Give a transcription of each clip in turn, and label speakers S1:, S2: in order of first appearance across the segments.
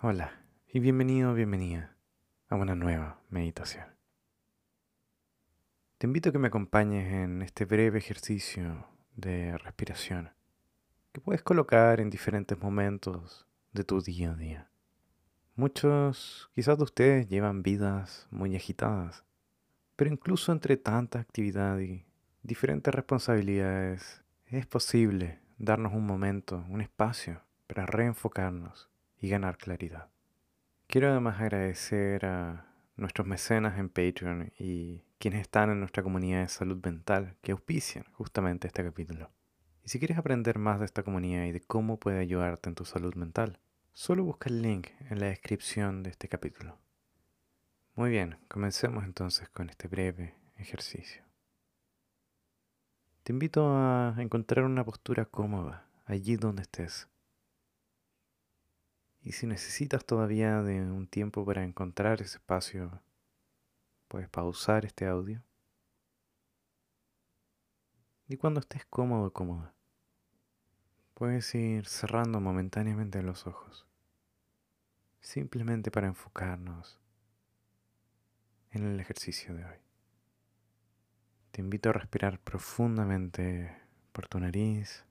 S1: Hola y bienvenido bienvenida a una nueva meditación. Te invito a que me acompañes en este breve ejercicio de respiración que puedes colocar en diferentes momentos de tu día a día. Muchos quizás de ustedes llevan vidas muy agitadas, pero incluso entre tanta actividad y diferentes responsabilidades es posible darnos un momento, un espacio para reenfocarnos y ganar claridad. Quiero además agradecer a nuestros mecenas en Patreon y quienes están en nuestra comunidad de salud mental que auspician justamente este capítulo. Y si quieres aprender más de esta comunidad y de cómo puede ayudarte en tu salud mental, solo busca el link en la descripción de este capítulo. Muy bien, comencemos entonces con este breve ejercicio. Te invito a encontrar una postura cómoda allí donde estés y si necesitas todavía de un tiempo para encontrar ese espacio, puedes pausar este audio. Y cuando estés cómodo o cómoda, puedes ir cerrando momentáneamente los ojos, simplemente para enfocarnos en el ejercicio de hoy. Te invito a respirar profundamente por tu nariz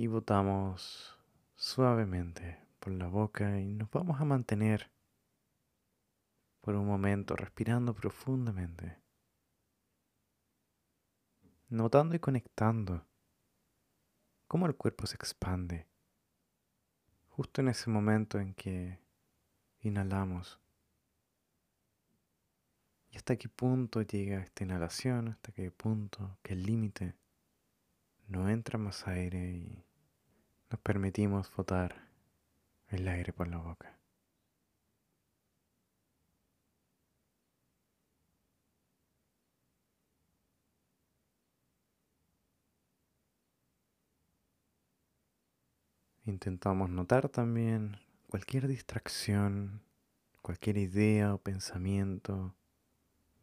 S1: y botamos suavemente por la boca y nos vamos a mantener por un momento respirando profundamente, notando y conectando cómo el cuerpo se expande justo en ese momento en que inhalamos. Y hasta qué punto llega esta inhalación, hasta qué punto, qué límite no entra más aire y nos permitimos botar el aire por la boca. Intentamos notar también cualquier distracción, cualquier idea o pensamiento,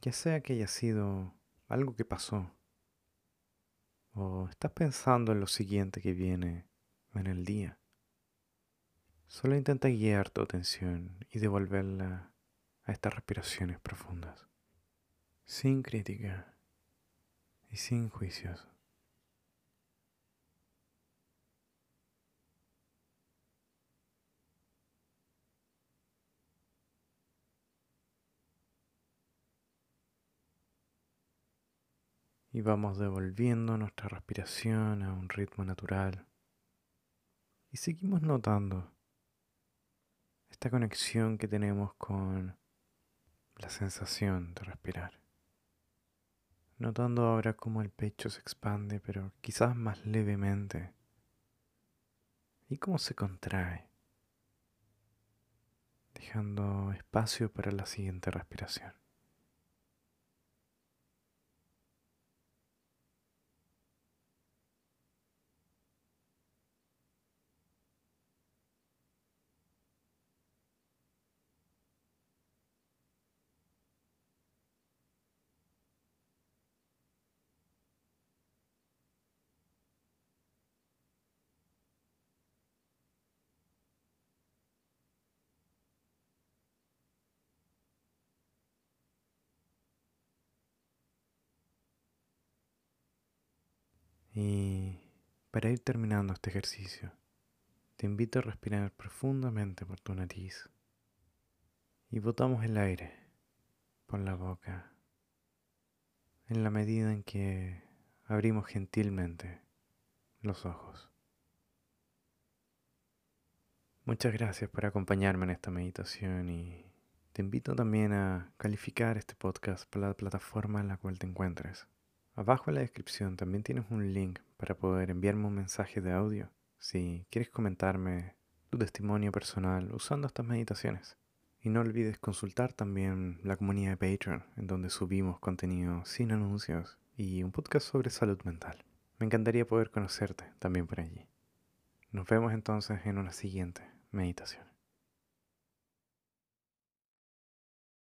S1: ya sea que haya sido algo que pasó, o estás pensando en lo siguiente que viene en el día. Solo intenta guiar tu atención y devolverla a estas respiraciones profundas, sin crítica y sin juicios. Y vamos devolviendo nuestra respiración a un ritmo natural. Y seguimos notando esta conexión que tenemos con la sensación de respirar. Notando ahora cómo el pecho se expande, pero quizás más levemente. Y cómo se contrae, dejando espacio para la siguiente respiración. Y para ir terminando este ejercicio, te invito a respirar profundamente por tu nariz y botamos el aire por la boca en la medida en que abrimos gentilmente los ojos. Muchas gracias por acompañarme en esta meditación y te invito también a calificar este podcast por la plataforma en la cual te encuentres. Abajo en la descripción también tienes un link para poder enviarme un mensaje de audio si quieres comentarme tu testimonio personal usando estas meditaciones. Y no olvides consultar también la comunidad de Patreon, en donde subimos contenido sin anuncios y un podcast sobre salud mental. Me encantaría poder conocerte también por allí. Nos vemos entonces en una siguiente meditación.